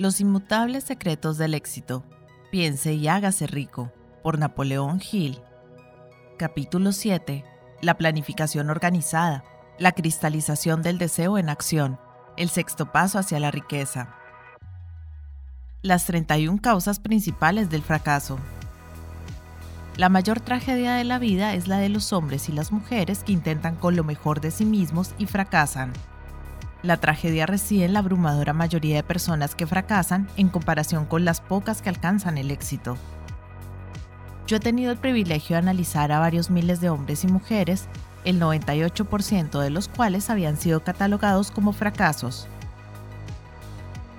Los inmutables secretos del éxito. Piense y hágase rico. Por Napoleón Hill. Capítulo 7. La planificación organizada. La cristalización del deseo en acción. El sexto paso hacia la riqueza. Las 31 causas principales del fracaso. La mayor tragedia de la vida es la de los hombres y las mujeres que intentan con lo mejor de sí mismos y fracasan. La tragedia reside en la abrumadora mayoría de personas que fracasan en comparación con las pocas que alcanzan el éxito. Yo he tenido el privilegio de analizar a varios miles de hombres y mujeres, el 98% de los cuales habían sido catalogados como fracasos.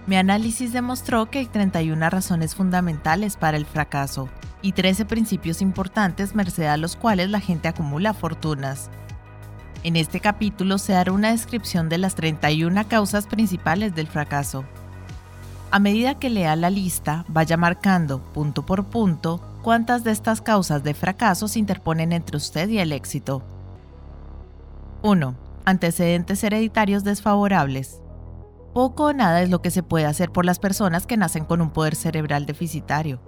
Mi análisis demostró que hay 31 razones fundamentales para el fracaso y 13 principios importantes merced a los cuales la gente acumula fortunas. En este capítulo se dará una descripción de las 31 causas principales del fracaso. A medida que lea la lista, vaya marcando, punto por punto, cuántas de estas causas de fracaso se interponen entre usted y el éxito. 1. Antecedentes hereditarios desfavorables. Poco o nada es lo que se puede hacer por las personas que nacen con un poder cerebral deficitario.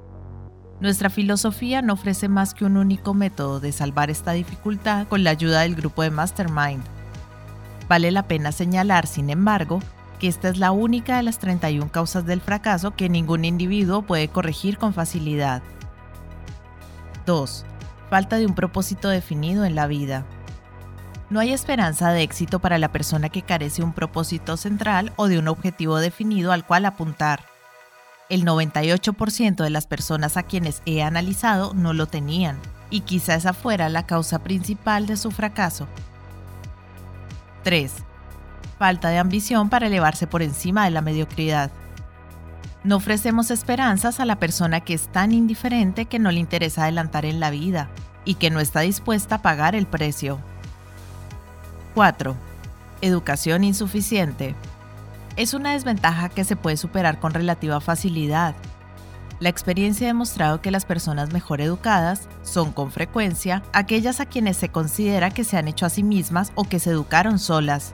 Nuestra filosofía no ofrece más que un único método de salvar esta dificultad con la ayuda del grupo de Mastermind. Vale la pena señalar, sin embargo, que esta es la única de las 31 causas del fracaso que ningún individuo puede corregir con facilidad. 2. Falta de un propósito definido en la vida. No hay esperanza de éxito para la persona que carece de un propósito central o de un objetivo definido al cual apuntar. El 98% de las personas a quienes he analizado no lo tenían, y quizá esa fuera la causa principal de su fracaso. 3. Falta de ambición para elevarse por encima de la mediocridad. No ofrecemos esperanzas a la persona que es tan indiferente que no le interesa adelantar en la vida y que no está dispuesta a pagar el precio. 4. Educación insuficiente es una desventaja que se puede superar con relativa facilidad. La experiencia ha demostrado que las personas mejor educadas son con frecuencia aquellas a quienes se considera que se han hecho a sí mismas o que se educaron solas.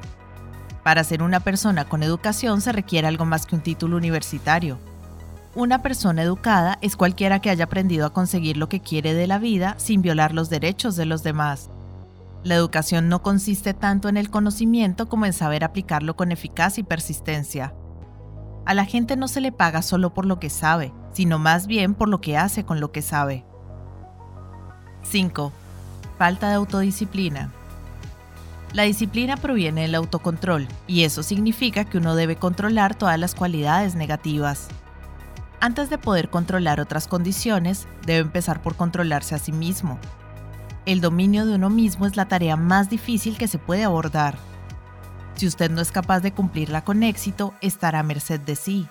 Para ser una persona con educación se requiere algo más que un título universitario. Una persona educada es cualquiera que haya aprendido a conseguir lo que quiere de la vida sin violar los derechos de los demás. La educación no consiste tanto en el conocimiento como en saber aplicarlo con eficacia y persistencia. A la gente no se le paga solo por lo que sabe, sino más bien por lo que hace con lo que sabe. 5. Falta de autodisciplina. La disciplina proviene del autocontrol, y eso significa que uno debe controlar todas las cualidades negativas. Antes de poder controlar otras condiciones, debe empezar por controlarse a sí mismo, el dominio de uno mismo es la tarea más difícil que se puede abordar. Si usted no es capaz de cumplirla con éxito, estará a merced de sí.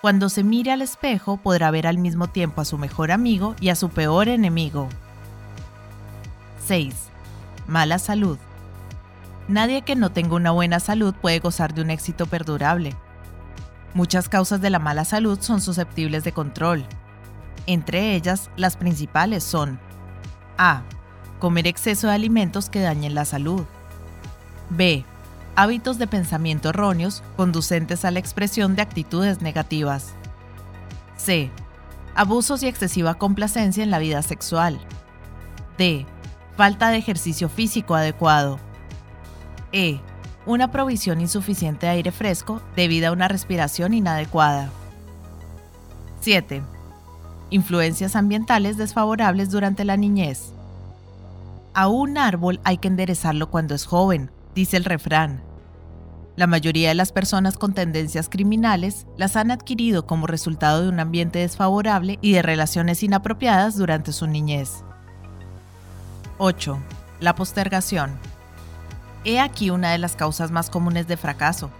Cuando se mire al espejo, podrá ver al mismo tiempo a su mejor amigo y a su peor enemigo. 6. Mala salud. Nadie que no tenga una buena salud puede gozar de un éxito perdurable. Muchas causas de la mala salud son susceptibles de control. Entre ellas, las principales son a. Comer exceso de alimentos que dañen la salud. B. Hábitos de pensamiento erróneos conducentes a la expresión de actitudes negativas. C. Abusos y excesiva complacencia en la vida sexual. D. Falta de ejercicio físico adecuado. E. Una provisión insuficiente de aire fresco debido a una respiración inadecuada. 7 influencias ambientales desfavorables durante la niñez. A un árbol hay que enderezarlo cuando es joven, dice el refrán. La mayoría de las personas con tendencias criminales las han adquirido como resultado de un ambiente desfavorable y de relaciones inapropiadas durante su niñez. 8. La postergación. He aquí una de las causas más comunes de fracaso.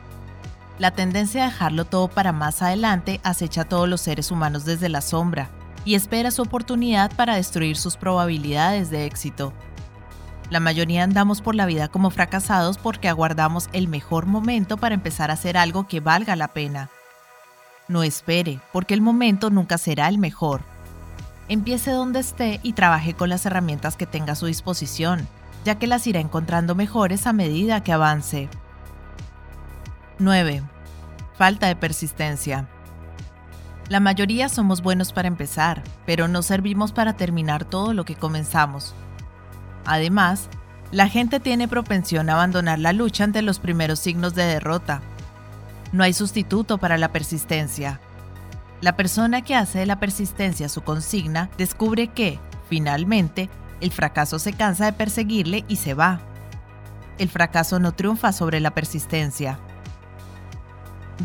La tendencia a dejarlo todo para más adelante acecha a todos los seres humanos desde la sombra, y espera su oportunidad para destruir sus probabilidades de éxito. La mayoría andamos por la vida como fracasados porque aguardamos el mejor momento para empezar a hacer algo que valga la pena. No espere, porque el momento nunca será el mejor. Empiece donde esté y trabaje con las herramientas que tenga a su disposición, ya que las irá encontrando mejores a medida que avance. 9. Falta de persistencia. La mayoría somos buenos para empezar, pero no servimos para terminar todo lo que comenzamos. Además, la gente tiene propensión a abandonar la lucha ante los primeros signos de derrota. No hay sustituto para la persistencia. La persona que hace de la persistencia su consigna descubre que, finalmente, el fracaso se cansa de perseguirle y se va. El fracaso no triunfa sobre la persistencia.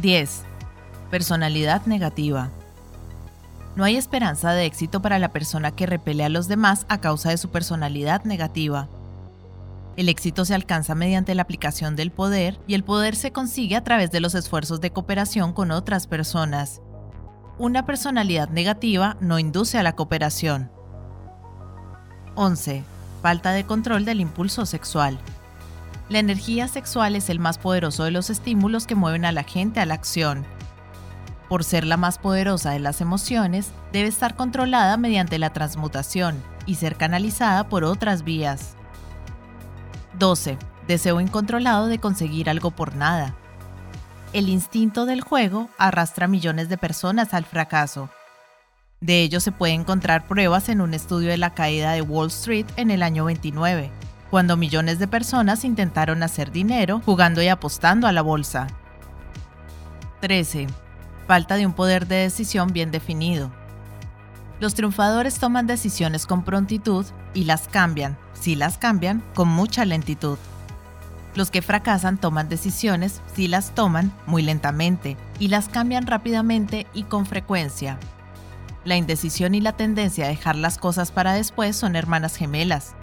10. Personalidad negativa. No hay esperanza de éxito para la persona que repele a los demás a causa de su personalidad negativa. El éxito se alcanza mediante la aplicación del poder y el poder se consigue a través de los esfuerzos de cooperación con otras personas. Una personalidad negativa no induce a la cooperación. 11. Falta de control del impulso sexual. La energía sexual es el más poderoso de los estímulos que mueven a la gente a la acción. Por ser la más poderosa de las emociones, debe estar controlada mediante la transmutación y ser canalizada por otras vías. 12. Deseo incontrolado de conseguir algo por nada. El instinto del juego arrastra a millones de personas al fracaso. De ello se puede encontrar pruebas en un estudio de la caída de Wall Street en el año 29, cuando millones de personas intentaron hacer dinero jugando y apostando a la bolsa. 13. Falta de un poder de decisión bien definido. Los triunfadores toman decisiones con prontitud y las cambian, si las cambian, con mucha lentitud. Los que fracasan toman decisiones, si las toman, muy lentamente, y las cambian rápidamente y con frecuencia. La indecisión y la tendencia a dejar las cosas para después son hermanas gemelas.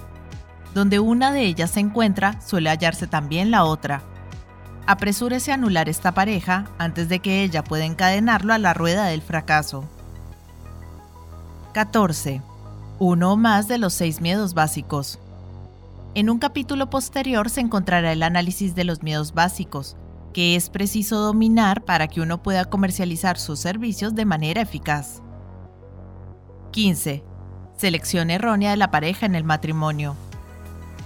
Donde una de ellas se encuentra, suele hallarse también la otra. Apresúrese a anular esta pareja antes de que ella pueda encadenarlo a la rueda del fracaso. 14. Uno o más de los seis miedos básicos. En un capítulo posterior se encontrará el análisis de los miedos básicos, que es preciso dominar para que uno pueda comercializar sus servicios de manera eficaz. 15. Selección errónea de la pareja en el matrimonio.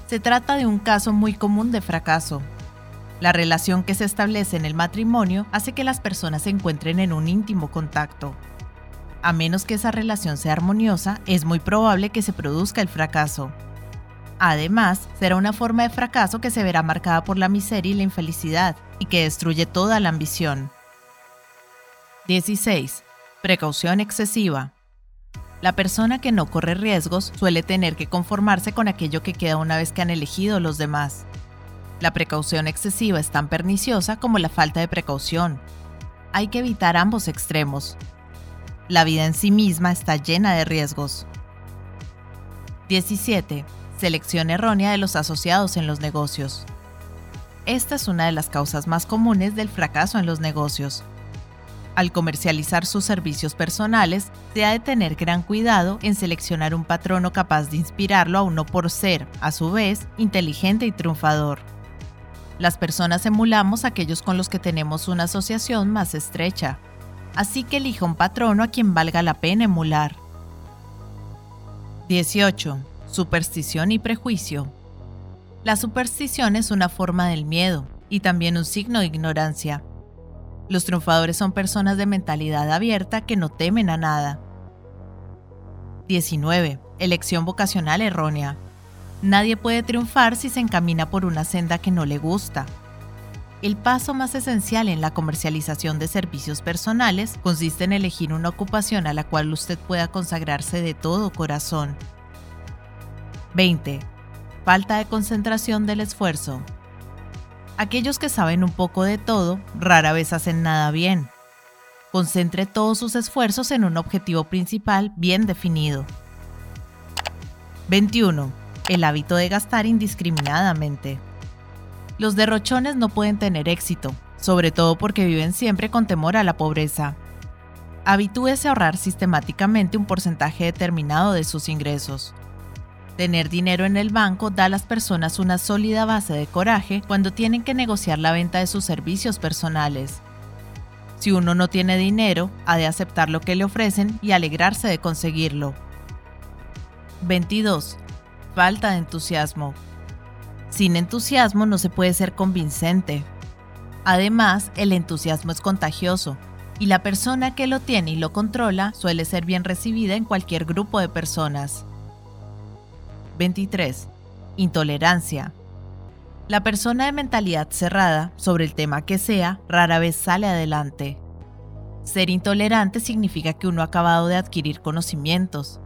Se trata de un caso muy común de fracaso. La relación que se establece en el matrimonio hace que las personas se encuentren en un íntimo contacto. A menos que esa relación sea armoniosa, es muy probable que se produzca el fracaso. Además, será una forma de fracaso que se verá marcada por la miseria y la infelicidad, y que destruye toda la ambición. 16. Precaución excesiva. La persona que no corre riesgos suele tener que conformarse con aquello que queda una vez que han elegido los demás. La precaución excesiva es tan perniciosa como la falta de precaución. Hay que evitar ambos extremos. La vida en sí misma está llena de riesgos. 17. Selección errónea de los asociados en los negocios. Esta es una de las causas más comunes del fracaso en los negocios. Al comercializar sus servicios personales, se ha de tener gran cuidado en seleccionar un patrono capaz de inspirarlo a uno por ser, a su vez, inteligente y triunfador. Las personas emulamos aquellos con los que tenemos una asociación más estrecha, así que elija un patrono a quien valga la pena emular. 18. Superstición y prejuicio. La superstición es una forma del miedo y también un signo de ignorancia. Los triunfadores son personas de mentalidad abierta que no temen a nada. 19. Elección vocacional errónea. Nadie puede triunfar si se encamina por una senda que no le gusta. El paso más esencial en la comercialización de servicios personales consiste en elegir una ocupación a la cual usted pueda consagrarse de todo corazón. 20. Falta de concentración del esfuerzo. Aquellos que saben un poco de todo rara vez hacen nada bien. Concentre todos sus esfuerzos en un objetivo principal bien definido. 21. El hábito de gastar indiscriminadamente. Los derrochones no pueden tener éxito, sobre todo porque viven siempre con temor a la pobreza. Habitúese a ahorrar sistemáticamente un porcentaje determinado de sus ingresos. Tener dinero en el banco da a las personas una sólida base de coraje cuando tienen que negociar la venta de sus servicios personales. Si uno no tiene dinero, ha de aceptar lo que le ofrecen y alegrarse de conseguirlo. 22. Falta de entusiasmo. Sin entusiasmo no se puede ser convincente. Además, el entusiasmo es contagioso. y la persona que lo tiene y lo controla suele ser bien recibida en cualquier grupo de personas. 23. Intolerancia. La persona de mentalidad cerrada, sobre el tema que sea, rara vez sale adelante. Ser intolerante significa que uno ha acabado de adquirir conocimientos.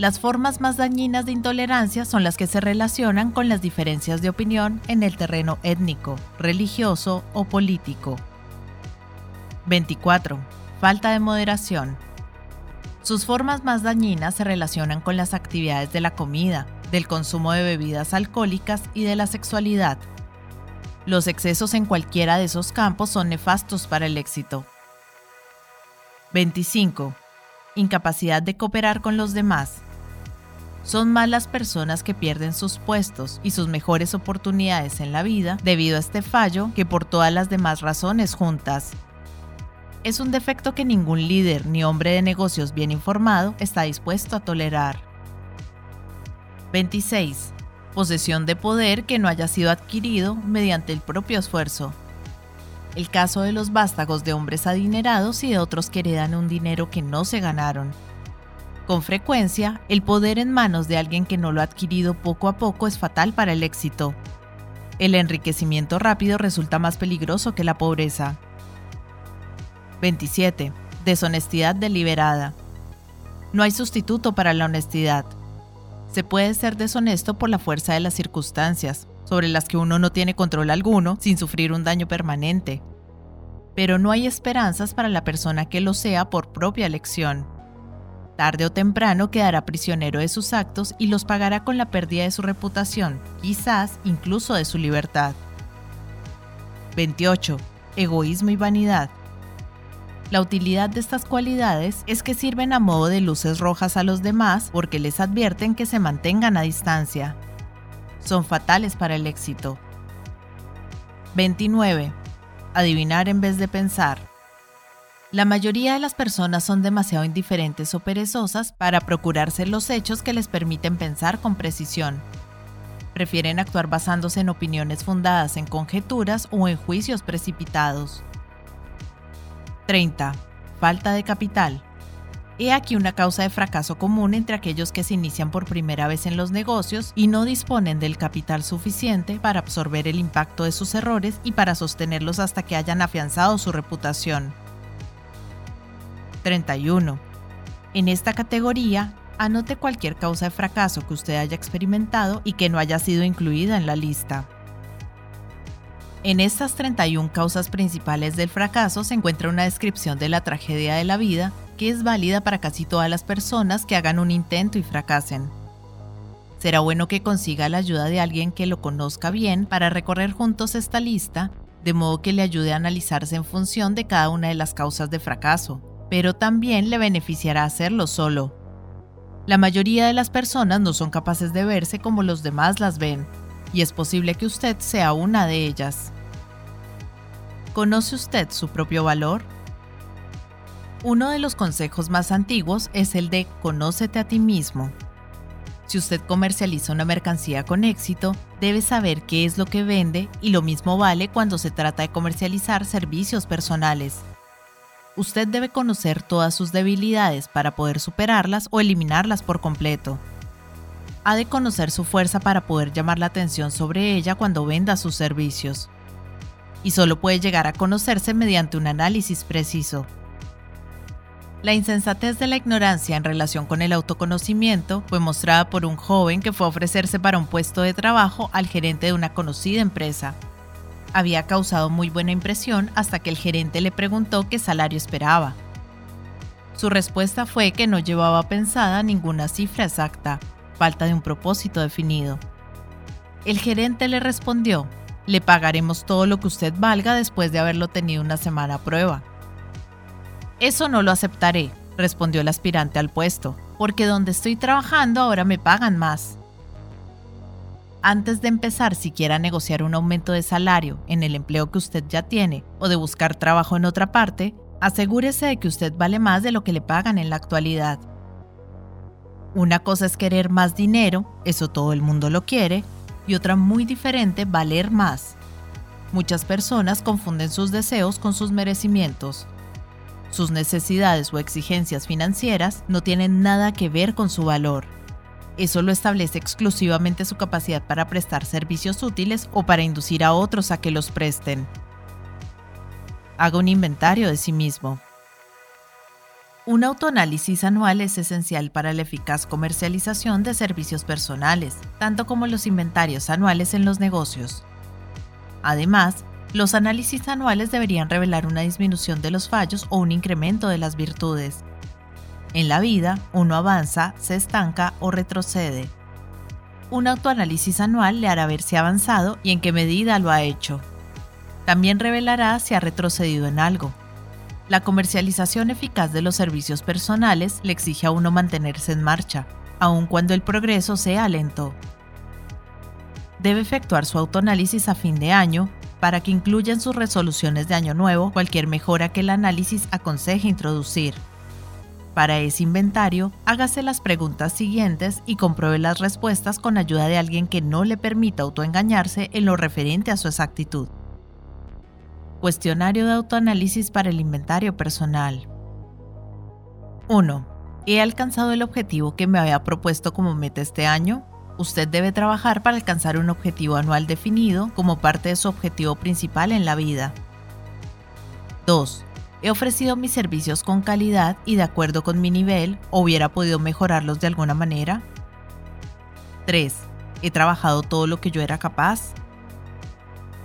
Las formas más dañinas de intolerancia son las que se relacionan con las diferencias de opinión en el terreno étnico, religioso o político. 24. Falta de moderación. Sus formas más dañinas se relacionan con las actividades de la comida, del consumo de bebidas alcohólicas y de la sexualidad. Los excesos en cualquiera de esos campos son nefastos para el éxito. 25. Incapacidad de cooperar con los demás. Son más las personas que pierden sus puestos y sus mejores oportunidades en la vida debido a este fallo que por todas las demás razones juntas. Es un defecto que ningún líder ni hombre de negocios bien informado está dispuesto a tolerar. 26. Posesión de poder que no haya sido adquirido mediante el propio esfuerzo el caso de los vástagos de hombres adinerados y de otros que heredan un dinero que no se ganaron. Con frecuencia, el poder en manos de alguien que no lo ha adquirido poco a poco es fatal para el éxito. El enriquecimiento rápido resulta más peligroso que la pobreza. 27. Deshonestidad deliberada. No hay sustituto para la honestidad. Se puede ser deshonesto por la fuerza de las circunstancias, sobre las que uno no tiene control alguno sin sufrir un daño permanente. Pero no hay esperanzas para la persona que lo sea por propia elección. Tarde o temprano quedará prisionero de sus actos y los pagará con la pérdida de su reputación, quizás incluso de su libertad. 28. Egoísmo y vanidad. La utilidad de estas cualidades es que sirven a modo de luces rojas a los demás porque les advierten que se mantengan a distancia, son fatales para el éxito. 29. Adivinar en vez de pensar. La mayoría de las personas son demasiado indiferentes o perezosas para procurarse los hechos que les permiten pensar con precisión. Prefieren actuar basándose en opiniones fundadas en conjeturas o en juicios precipitados. 30. Falta de capital. He aquí una causa de fracaso común entre aquellos que se inician por primera vez en los negocios y no disponen del capital suficiente para absorber el impacto de sus errores y para sostenerlos hasta que hayan afianzado su reputación. 31. En esta categoría, anote cualquier causa de fracaso que usted haya experimentado y que no haya sido incluida en la lista. En estas 31 causas principales del fracaso se encuentra una descripción de la tragedia de la vida que es válida para casi todas las personas que hagan un intento y fracasen. Será bueno que consiga la ayuda de alguien que lo conozca bien para recorrer juntos esta lista, de modo que le ayude a analizarse en función de cada una de las causas de fracaso, pero también le beneficiará hacerlo solo. La mayoría de las personas no son capaces de verse como los demás las ven, y es posible que usted sea una de ellas. ¿Conoce usted su propio valor? Uno de los consejos más antiguos es el de conócete a ti mismo. Si usted comercializa una mercancía con éxito, debe saber qué es lo que vende y lo mismo vale cuando se trata de comercializar servicios personales. Usted debe conocer todas sus debilidades para poder superarlas o eliminarlas por completo. Ha de conocer su fuerza para poder llamar la atención sobre ella cuando venda sus servicios. Y solo puede llegar a conocerse mediante un análisis preciso. La insensatez de la ignorancia en relación con el autoconocimiento fue mostrada por un joven que fue a ofrecerse para un puesto de trabajo al gerente de una conocida empresa. Había causado muy buena impresión hasta que el gerente le preguntó qué salario esperaba. Su respuesta fue que no llevaba pensada ninguna cifra exacta, falta de un propósito definido. El gerente le respondió, le pagaremos todo lo que usted valga después de haberlo tenido una semana a prueba. Eso no lo aceptaré, respondió el aspirante al puesto, porque donde estoy trabajando ahora me pagan más. Antes de empezar siquiera a negociar un aumento de salario en el empleo que usted ya tiene o de buscar trabajo en otra parte, asegúrese de que usted vale más de lo que le pagan en la actualidad. Una cosa es querer más dinero, eso todo el mundo lo quiere, y otra muy diferente, valer más. Muchas personas confunden sus deseos con sus merecimientos. sus necesidades o exigencias financieras no tienen nada que ver con su valor. Eso lo establece exclusivamente su capacidad para prestar servicios útiles o para inducir a otros a que los presten. Haga un inventario de sí mismo. Un autoanálisis anual es esencial para la eficaz comercialización de servicios personales, tanto como los inventarios anuales en los negocios. Además, los análisis anuales deberían revelar una disminución de los fallos o un incremento de las virtudes. En la vida, uno avanza, se estanca o retrocede. Un autoanálisis anual le hará ver si ha avanzado y en qué medida lo ha hecho. También revelará si ha retrocedido en algo. La comercialización eficaz de los servicios personales le exige a uno mantenerse en marcha, aun cuando el progreso sea lento. Debe efectuar su autoanálisis a fin de año para que incluya en sus resoluciones de año nuevo cualquier mejora que el análisis aconseje introducir. Para ese inventario, hágase las preguntas siguientes y compruebe las respuestas con ayuda de alguien que no le permita autoengañarse en lo referente a su exactitud. Cuestionario de autoanálisis para el inventario personal. 1. ¿He alcanzado el objetivo que me había propuesto como meta este año? Usted debe trabajar para alcanzar un objetivo anual definido como parte de su objetivo principal en la vida. 2. ¿He ofrecido mis servicios con calidad y de acuerdo con mi nivel hubiera podido mejorarlos de alguna manera? 3. ¿He trabajado todo lo que yo era capaz?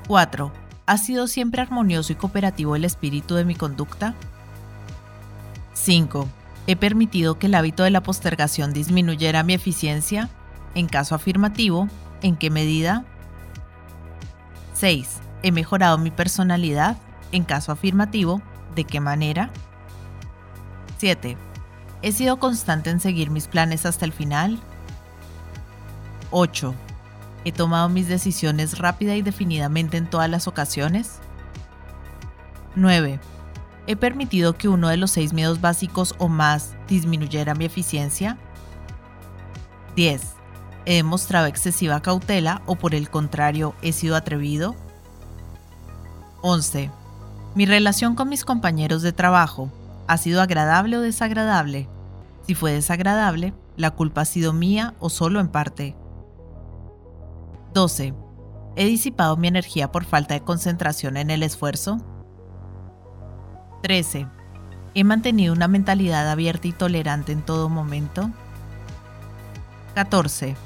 4. ¿Ha sido siempre armonioso y cooperativo el espíritu de mi conducta? 5. ¿He permitido que el hábito de la postergación disminuyera mi eficiencia? En caso afirmativo, ¿en qué medida? 6. ¿He mejorado mi personalidad? En caso afirmativo, ¿de qué manera? 7. ¿He sido constante en seguir mis planes hasta el final? 8. ¿He tomado mis decisiones rápida y definidamente en todas las ocasiones? 9. ¿He permitido que uno de los seis miedos básicos o más disminuyera mi eficiencia? 10. ¿He demostrado excesiva cautela o por el contrario he sido atrevido? 11. ¿Mi relación con mis compañeros de trabajo ha sido agradable o desagradable? Si fue desagradable, ¿la culpa ha sido mía o solo en parte? 12. ¿He disipado mi energía por falta de concentración en el esfuerzo? 13. ¿He mantenido una mentalidad abierta y tolerante en todo momento? 14.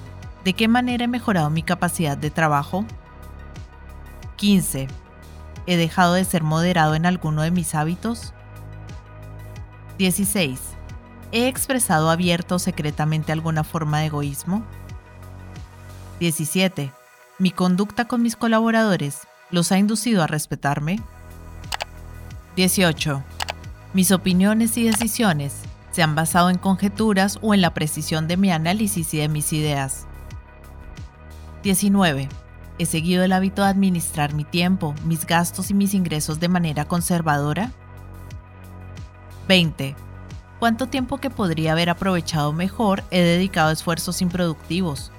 ¿De qué manera he mejorado mi capacidad de trabajo? 15. ¿He dejado de ser moderado en alguno de mis hábitos? 16. ¿He expresado abierto o secretamente alguna forma de egoísmo? 17. ¿Mi conducta con mis colaboradores los ha inducido a respetarme? 18. ¿Mis opiniones y decisiones se han basado en conjeturas o en la precisión de mi análisis y de mis ideas? 19. ¿He seguido el hábito de administrar mi tiempo, mis gastos y mis ingresos de manera conservadora? 20. ¿Cuánto tiempo que podría haber aprovechado mejor he dedicado a esfuerzos improductivos?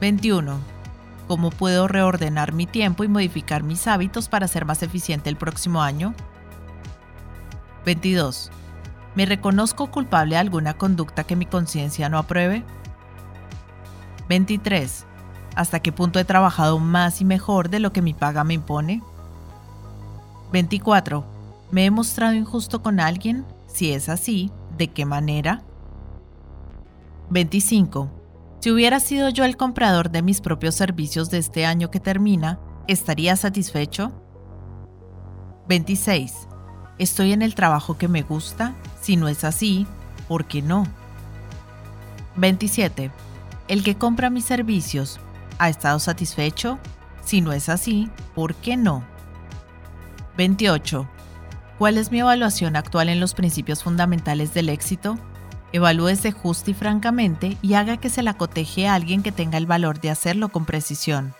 21. ¿Cómo puedo reordenar mi tiempo y modificar mis hábitos para ser más eficiente el próximo año? 22. ¿Me reconozco culpable de alguna conducta que mi conciencia no apruebe? 23. ¿Hasta qué punto he trabajado más y mejor de lo que mi paga me impone? 24. ¿Me he mostrado injusto con alguien? Si es así, ¿de qué manera? 25. Si hubiera sido yo el comprador de mis propios servicios de este año que termina, ¿estaría satisfecho? 26. ¿Estoy en el trabajo que me gusta? Si no es así, ¿por qué no? 27. ¿El que compra mis servicios ha estado satisfecho? Si no es así, ¿por qué no? 28. ¿Cuál es mi evaluación actual en los principios fundamentales del éxito? Evalúese justa y francamente y haga que se la coteje a alguien que tenga el valor de hacerlo con precisión.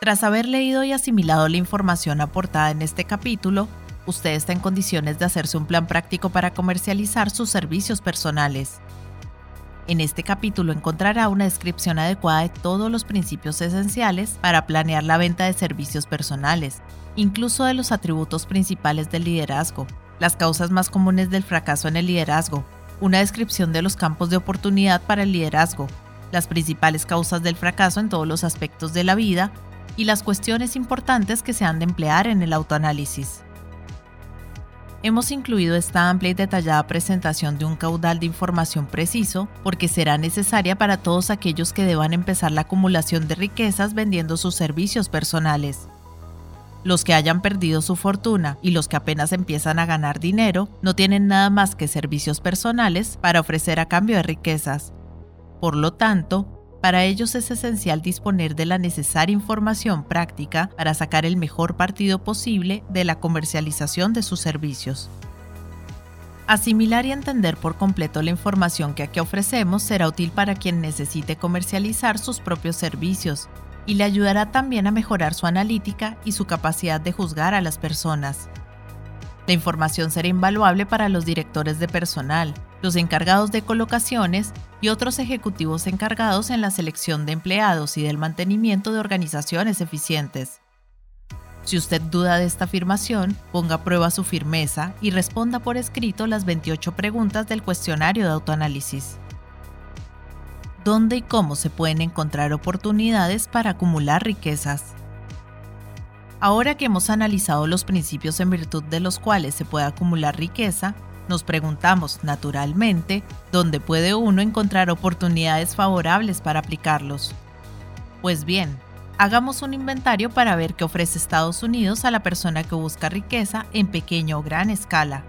Tras haber leído y asimilado la información aportada en este capítulo, usted está en condiciones de hacerse un plan práctico para comercializar sus servicios personales. En este capítulo encontrará una descripción adecuada de todos los principios esenciales para planear la venta de servicios personales, incluso de los atributos principales del liderazgo, las causas más comunes del fracaso en el liderazgo, una descripción de los campos de oportunidad para el liderazgo, las principales causas del fracaso en todos los aspectos de la vida y las cuestiones importantes que se han de emplear en el autoanálisis. Hemos incluido esta amplia y detallada presentación de un caudal de información preciso porque será necesaria para todos aquellos que deban empezar la acumulación de riquezas vendiendo sus servicios personales. Los que hayan perdido su fortuna y los que apenas empiezan a ganar dinero no tienen nada más que servicios personales para ofrecer a cambio de riquezas. Por lo tanto, para ellos es esencial disponer de la necesaria información práctica para sacar el mejor partido posible de la comercialización de sus servicios. Asimilar y entender por completo la información que aquí ofrecemos será útil para quien necesite comercializar sus propios servicios y le ayudará también a mejorar su analítica y su capacidad de juzgar a las personas. La información será invaluable para los directores de personal, los encargados de colocaciones y otros ejecutivos encargados en la selección de empleados y del mantenimiento de organizaciones eficientes. Si usted duda de esta afirmación, ponga a prueba su firmeza y responda por escrito las 28 preguntas del cuestionario de autoanálisis. ¿Dónde y cómo se pueden encontrar oportunidades para acumular riquezas? Ahora que hemos analizado los principios en virtud de los cuales se puede acumular riqueza, nos preguntamos, naturalmente, dónde puede uno encontrar oportunidades favorables para aplicarlos. Pues bien, hagamos un inventario para ver qué ofrece Estados Unidos a la persona que busca riqueza en pequeña o gran escala.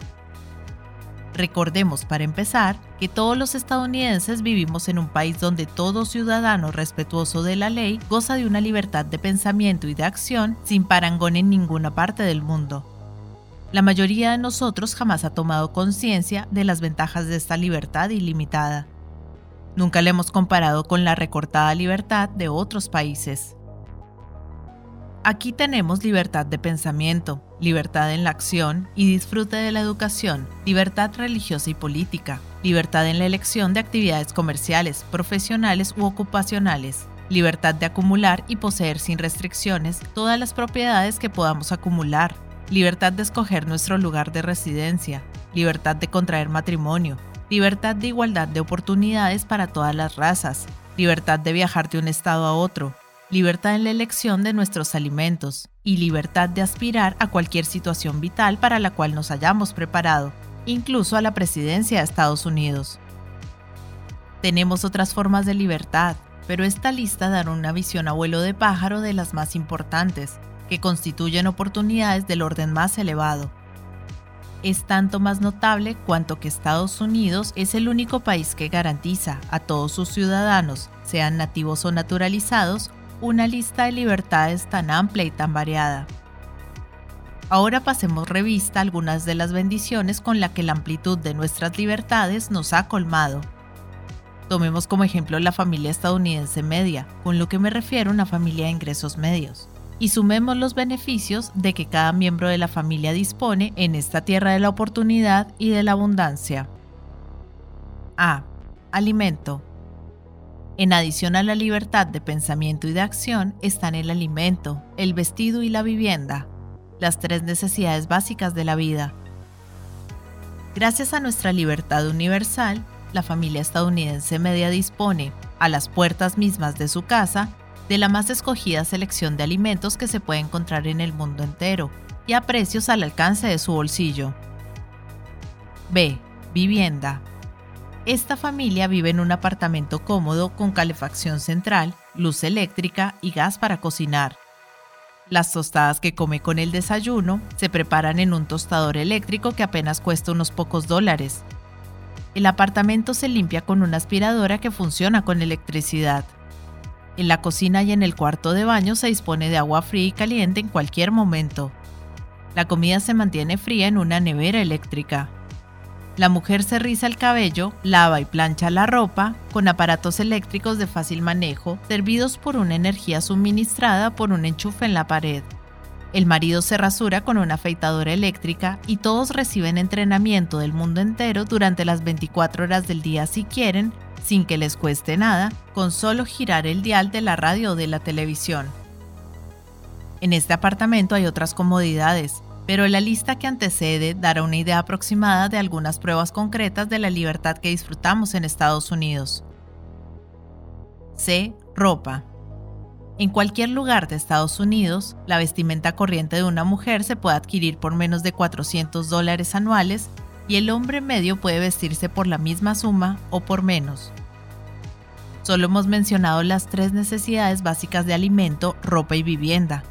Recordemos, para empezar, que todos los estadounidenses vivimos en un país donde todo ciudadano respetuoso de la ley goza de una libertad de pensamiento y de acción sin parangón en ninguna parte del mundo. La mayoría de nosotros jamás ha tomado conciencia de las ventajas de esta libertad ilimitada. Nunca la hemos comparado con la recortada libertad de otros países. Aquí tenemos libertad de pensamiento, libertad en la acción y disfrute de la educación, libertad religiosa y política, libertad en la elección de actividades comerciales, profesionales u ocupacionales, libertad de acumular y poseer sin restricciones todas las propiedades que podamos acumular, libertad de escoger nuestro lugar de residencia, libertad de contraer matrimonio, libertad de igualdad de oportunidades para todas las razas, libertad de viajar de un estado a otro, libertad en la elección de nuestros alimentos y libertad de aspirar a cualquier situación vital para la cual nos hayamos preparado, incluso a la presidencia de Estados Unidos. Tenemos otras formas de libertad, pero esta lista dará una visión a vuelo de pájaro de las más importantes, que constituyen oportunidades del orden más elevado. Es tanto más notable cuanto que Estados Unidos es el único país que garantiza a todos sus ciudadanos, sean nativos o naturalizados, una lista de libertades tan amplia y tan variada. Ahora pasemos revista algunas de las bendiciones con la que la amplitud de nuestras libertades nos ha colmado. Tomemos como ejemplo la familia estadounidense media, con lo que me refiero a una familia de ingresos medios y sumemos los beneficios de que cada miembro de la familia dispone en esta tierra de la oportunidad y de la abundancia. A. Alimento. En adición a la libertad de pensamiento y de acción están el alimento, el vestido y la vivienda, las tres necesidades básicas de la vida. Gracias a nuestra libertad universal, la familia estadounidense media dispone, a las puertas mismas de su casa, de la más escogida selección de alimentos que se puede encontrar en el mundo entero y a precios al alcance de su bolsillo. B. Vivienda. Esta familia vive en un apartamento cómodo con calefacción central, luz eléctrica y gas para cocinar. Las tostadas que come con el desayuno se preparan en un tostador eléctrico que apenas cuesta unos pocos dólares. El apartamento se limpia con una aspiradora que funciona con electricidad. En la cocina y en el cuarto de baño se dispone de agua fría y caliente en cualquier momento. La comida se mantiene fría en una nevera eléctrica. La mujer se riza el cabello, lava y plancha la ropa con aparatos eléctricos de fácil manejo, servidos por una energía suministrada por un enchufe en la pared. El marido se rasura con una afeitadora eléctrica y todos reciben entrenamiento del mundo entero durante las 24 horas del día si quieren, sin que les cueste nada, con solo girar el dial de la radio o de la televisión. En este apartamento hay otras comodidades, pero la lista que antecede dará una idea aproximada de algunas pruebas concretas de la libertad que disfrutamos en Estados Unidos. C. Ropa. En cualquier lugar de Estados Unidos, la vestimenta corriente de una mujer se puede adquirir por menos de 400 dólares anuales y el hombre medio puede vestirse por la misma suma o por menos. Solo hemos mencionado las tres necesidades básicas de alimento, ropa y vivienda.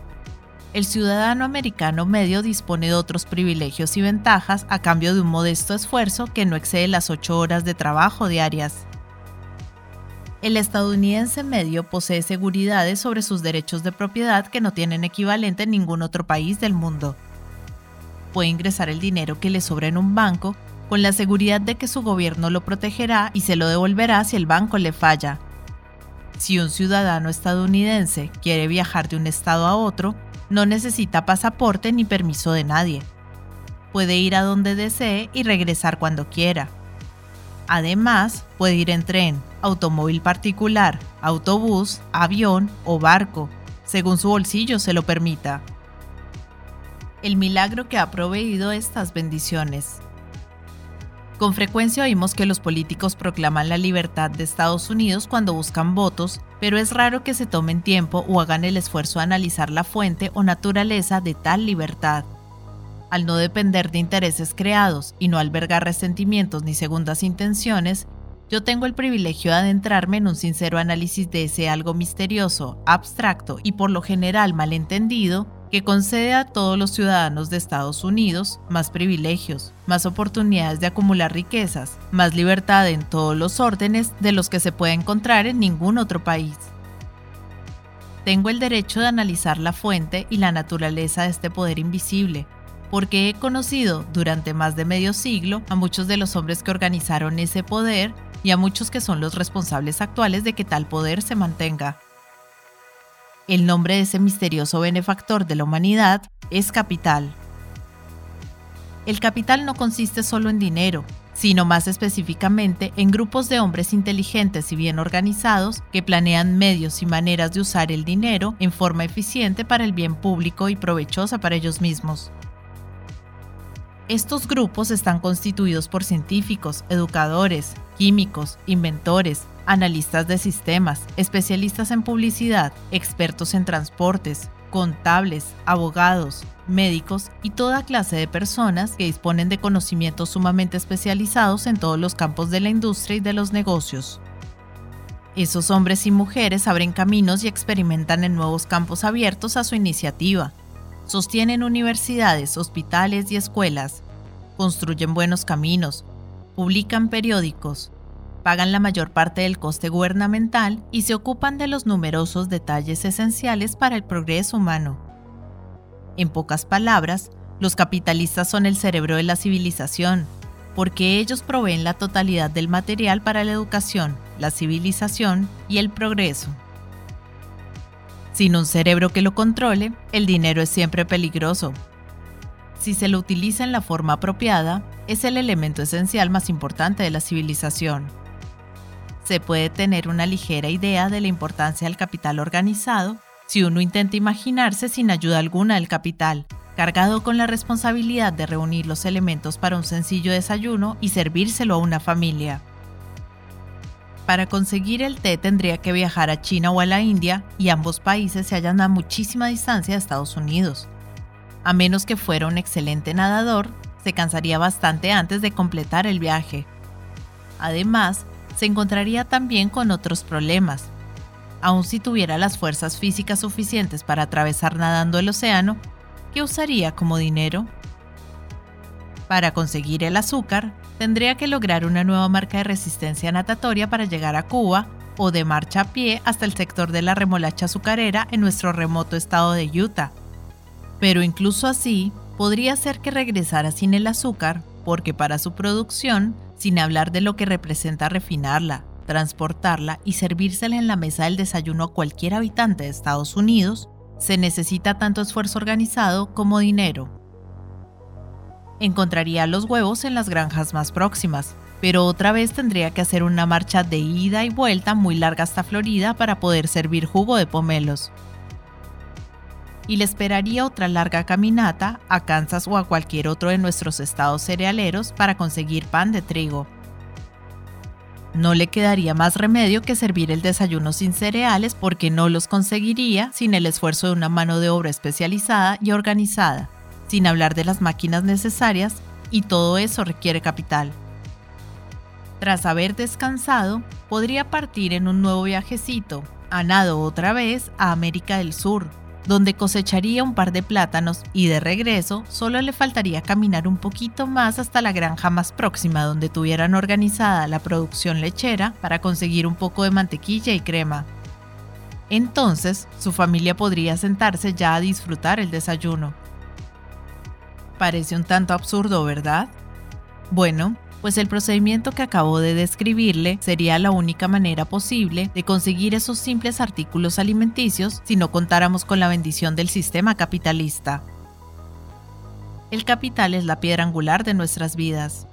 El ciudadano americano medio dispone de otros privilegios y ventajas a cambio de un modesto esfuerzo que no excede las 8 horas de trabajo diarias. El estadounidense medio posee seguridades sobre sus derechos de propiedad que no tienen equivalente en ningún otro país del mundo puede ingresar el dinero que le sobra en un banco con la seguridad de que su gobierno lo protegerá y se lo devolverá si el banco le falla. Si un ciudadano estadounidense quiere viajar de un estado a otro, no necesita pasaporte ni permiso de nadie. Puede ir a donde desee y regresar cuando quiera. Además, puede ir en tren, automóvil particular, autobús, avión o barco, según su bolsillo se lo permita el milagro que ha proveído estas bendiciones. Con frecuencia oímos que los políticos proclaman la libertad de Estados Unidos cuando buscan votos, pero es raro que se tomen tiempo o hagan el esfuerzo de analizar la fuente o naturaleza de tal libertad. Al no depender de intereses creados y no albergar resentimientos ni segundas intenciones, yo tengo el privilegio de adentrarme en un sincero análisis de ese algo misterioso, abstracto y por lo general malentendido que concede a todos los ciudadanos de Estados Unidos más privilegios, más oportunidades de acumular riquezas, más libertad en todos los órdenes de los que se puede encontrar en ningún otro país. Tengo el derecho de analizar la fuente y la naturaleza de este poder invisible, porque he conocido durante más de medio siglo a muchos de los hombres que organizaron ese poder y a muchos que son los responsables actuales de que tal poder se mantenga. El nombre de ese misterioso benefactor de la humanidad es capital. El capital no consiste solo en dinero, sino más específicamente en grupos de hombres inteligentes y bien organizados que planean medios y maneras de usar el dinero en forma eficiente para el bien público y provechosa para ellos mismos. Estos grupos están constituidos por científicos, educadores, químicos, inventores, analistas de sistemas, especialistas en publicidad, expertos en transportes, contables, abogados, médicos y toda clase de personas que disponen de conocimientos sumamente especializados en todos los campos de la industria y de los negocios. Esos hombres y mujeres abren caminos y experimentan en nuevos campos abiertos a su iniciativa. Sostienen universidades, hospitales y escuelas. Construyen buenos caminos. Publican periódicos pagan la mayor parte del coste gubernamental y se ocupan de los numerosos detalles esenciales para el progreso humano. En pocas palabras, los capitalistas son el cerebro de la civilización, porque ellos proveen la totalidad del material para la educación, la civilización y el progreso. Sin un cerebro que lo controle, el dinero es siempre peligroso. Si se lo utiliza en la forma apropiada, es el elemento esencial más importante de la civilización se puede tener una ligera idea de la importancia del capital organizado si uno intenta imaginarse sin ayuda alguna del capital, cargado con la responsabilidad de reunir los elementos para un sencillo desayuno y servírselo a una familia. Para conseguir el té tendría que viajar a China o a la India y ambos países se hallan a muchísima distancia de Estados Unidos. A menos que fuera un excelente nadador, se cansaría bastante antes de completar el viaje. Además, se encontraría también con otros problemas. Aun si tuviera las fuerzas físicas suficientes para atravesar nadando el océano, ¿qué usaría como dinero? Para conseguir el azúcar, tendría que lograr una nueva marca de resistencia natatoria para llegar a Cuba o de marcha a pie hasta el sector de la remolacha azucarera en nuestro remoto estado de Utah. Pero incluso así, podría ser que regresara sin el azúcar, porque para su producción sin hablar de lo que representa refinarla, transportarla y servírsela en la mesa del desayuno a cualquier habitante de Estados Unidos, se necesita tanto esfuerzo organizado como dinero. Encontraría los huevos en las granjas más próximas, pero otra vez tendría que hacer una marcha de ida y vuelta muy larga hasta Florida para poder servir jugo de pomelos. Y le esperaría otra larga caminata a Kansas o a cualquier otro de nuestros estados cerealeros para conseguir pan de trigo. No le quedaría más remedio que servir el desayuno sin cereales porque no los conseguiría sin el esfuerzo de una mano de obra especializada y organizada, sin hablar de las máquinas necesarias, y todo eso requiere capital. Tras haber descansado, podría partir en un nuevo viajecito, a nado otra vez a América del Sur, donde cosecharía un par de plátanos y de regreso solo le faltaría caminar un poquito más hasta la granja más próxima donde tuvieran organizada la producción lechera para conseguir un poco de mantequilla y crema. Entonces, su familia podría sentarse ya a disfrutar el desayuno. Parece un tanto absurdo, ¿verdad? Bueno, pues el procedimiento que acabo de describirle sería la única manera posible de conseguir esos simples artículos alimenticios si no contáramos con la bendición del sistema capitalista. El capital es la piedra angular de nuestras vidas.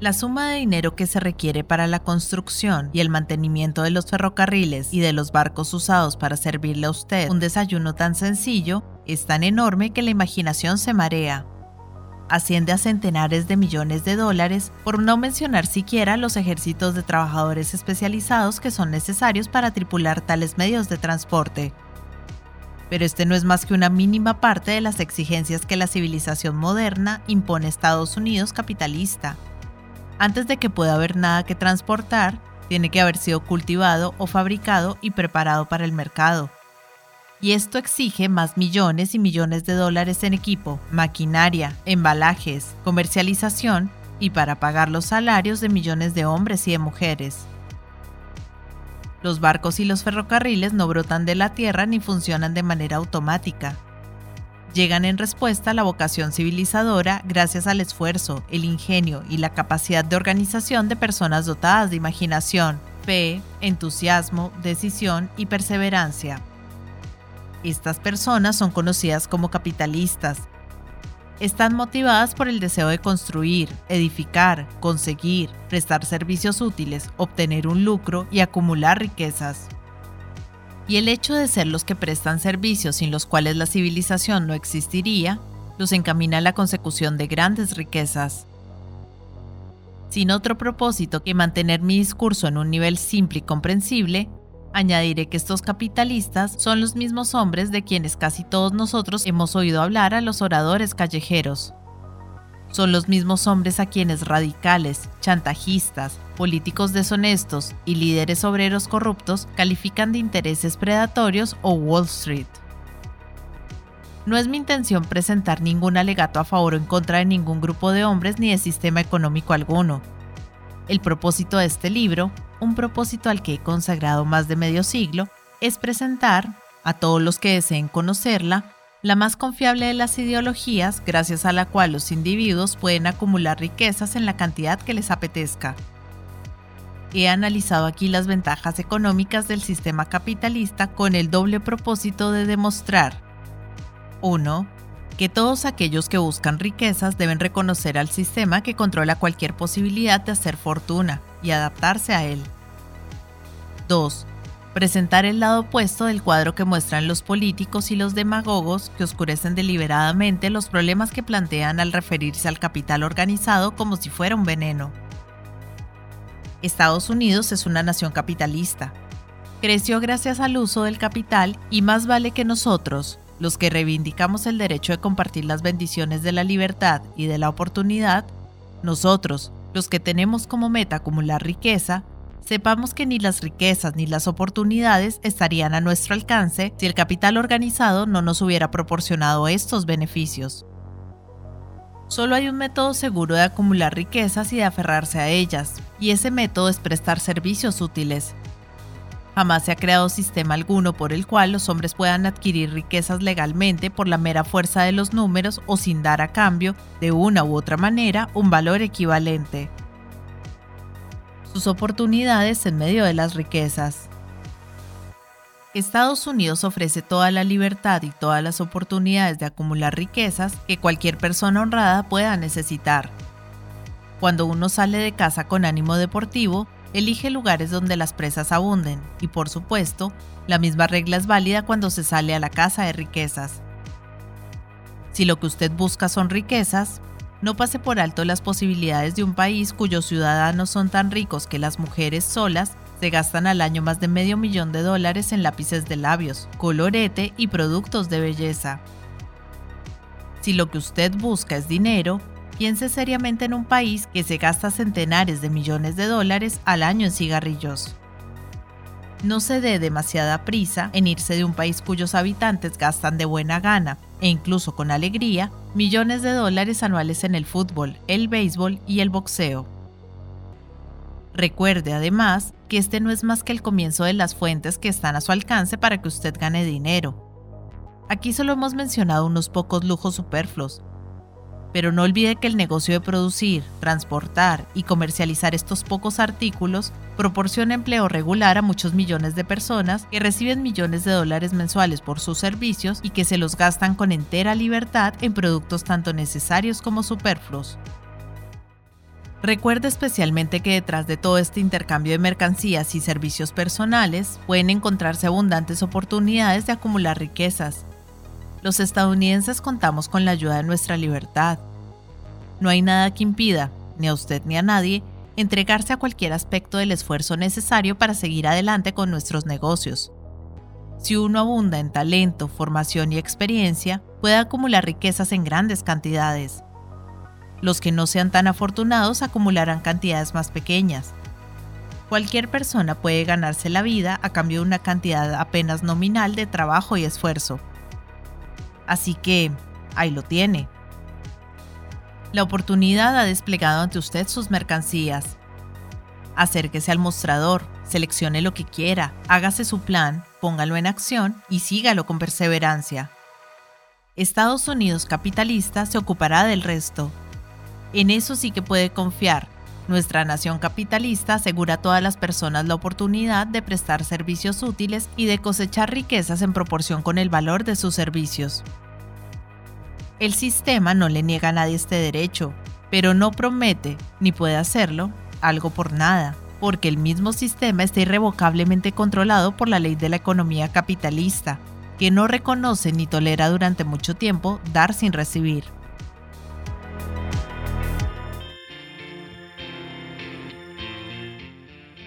La suma de dinero que se requiere para la construcción y el mantenimiento de los ferrocarriles y de los barcos usados para servirle a usted un desayuno tan sencillo es tan enorme que la imaginación se marea asciende a centenares de millones de dólares, por no mencionar siquiera los ejércitos de trabajadores especializados que son necesarios para tripular tales medios de transporte. Pero este no es más que una mínima parte de las exigencias que la civilización moderna impone a Estados Unidos capitalista. Antes de que pueda haber nada que transportar, tiene que haber sido cultivado o fabricado y preparado para el mercado y esto exige más millones y millones de dólares en equipo, maquinaria, embalajes, comercialización y para pagar los salarios de millones de hombres y de mujeres. Los barcos y los ferrocarriles no brotan de la tierra ni funcionan de manera automática. Llegan en respuesta a la vocación civilizadora gracias al esfuerzo, el ingenio y la capacidad de organización de personas dotadas de imaginación, fe, entusiasmo, decisión y perseverancia. Estas personas son conocidas como capitalistas. Están motivadas por el deseo de construir, edificar, conseguir, prestar servicios útiles, obtener un lucro y acumular riquezas. Y el hecho de ser los que prestan servicios sin los cuales la civilización no existiría, los encamina a la consecución de grandes riquezas. Sin otro propósito que mantener mi discurso en un nivel simple y comprensible, Añadiré que estos capitalistas son los mismos hombres de quienes casi todos nosotros hemos oído hablar a los oradores callejeros. Son los mismos hombres a quienes radicales, chantajistas, políticos deshonestos y líderes obreros corruptos califican de intereses predatorios o Wall Street. No es mi intención presentar ningún alegato a favor o en contra de ningún grupo de hombres ni de sistema económico alguno. El propósito de este libro un propósito al que he consagrado más de medio siglo, es presentar, a todos los que deseen conocerla, la más confiable de las ideologías gracias a la cual los individuos pueden acumular riquezas en la cantidad que les apetezca. He analizado aquí las ventajas económicas del sistema capitalista con el doble propósito de demostrar 1. Que todos aquellos que buscan riquezas deben reconocer al sistema que controla cualquier posibilidad de hacer fortuna y adaptarse a él. 2. Presentar el lado opuesto del cuadro que muestran los políticos y los demagogos que oscurecen deliberadamente los problemas que plantean al referirse al capital organizado como si fuera un veneno. Estados Unidos es una nación capitalista. Creció gracias al uso del capital y más vale que nosotros, los que reivindicamos el derecho de compartir las bendiciones de la libertad y de la oportunidad, nosotros, los que tenemos como meta acumular riqueza, sepamos que ni las riquezas ni las oportunidades estarían a nuestro alcance si el capital organizado no nos hubiera proporcionado estos beneficios. Solo hay un método seguro de acumular riquezas y de aferrarse a ellas, y ese método es prestar servicios útiles. Jamás se ha creado sistema alguno por el cual los hombres puedan adquirir riquezas legalmente por la mera fuerza de los números o sin dar a cambio, de una u otra manera, un valor equivalente sus oportunidades en medio de las riquezas. Estados Unidos ofrece toda la libertad y todas las oportunidades de acumular riquezas que cualquier persona honrada pueda necesitar. Cuando uno sale de casa con ánimo deportivo, elige lugares donde las presas abunden y por supuesto, la misma regla es válida cuando se sale a la casa de riquezas. Si lo que usted busca son riquezas, no pase por alto las posibilidades de un país cuyos ciudadanos son tan ricos que las mujeres solas se gastan al año más de medio millón de dólares en lápices de labios, colorete y productos de belleza. Si lo que usted busca es dinero, piense seriamente en un país que se gasta centenares de millones de dólares al año en cigarrillos. No se dé demasiada prisa en irse de un país cuyos habitantes gastan de buena gana, e incluso con alegría, millones de dólares anuales en el fútbol, el béisbol y el boxeo. Recuerde además que este no es más que el comienzo de las fuentes que están a su alcance para que usted gane dinero. Aquí solo hemos mencionado unos pocos lujos superfluos, pero no olvide que el negocio de producir, transportar y comercializar estos pocos artículos proporciona empleo regular a muchos millones de personas que reciben millones de dólares mensuales por sus servicios y que se los gastan con entera libertad en productos tanto necesarios como superfluos. Recuerde especialmente que detrás de todo este intercambio de mercancías y servicios personales pueden encontrarse abundantes oportunidades de acumular riquezas. Los estadounidenses contamos con la ayuda de nuestra libertad. No hay nada que impida, ni a usted ni a nadie, entregarse a cualquier aspecto del esfuerzo necesario para seguir adelante con nuestros negocios. Si uno abunda en talento, formación y experiencia, puede acumular riquezas en grandes cantidades. Los que no sean tan afortunados acumularán cantidades más pequeñas. Cualquier persona puede ganarse la vida a cambio de una cantidad apenas nominal de trabajo y esfuerzo. Así que, ahí lo tiene. La oportunidad ha desplegado ante usted sus mercancías. Acérquese al mostrador, seleccione lo que quiera, hágase su plan, póngalo en acción y sígalo con perseverancia. Estados Unidos capitalista se ocupará del resto. En eso sí que puede confiar. Nuestra nación capitalista asegura a todas las personas la oportunidad de prestar servicios útiles y de cosechar riquezas en proporción con el valor de sus servicios. El sistema no le niega a nadie este derecho, pero no promete, ni puede hacerlo, algo por nada, porque el mismo sistema está irrevocablemente controlado por la ley de la economía capitalista, que no reconoce ni tolera durante mucho tiempo dar sin recibir.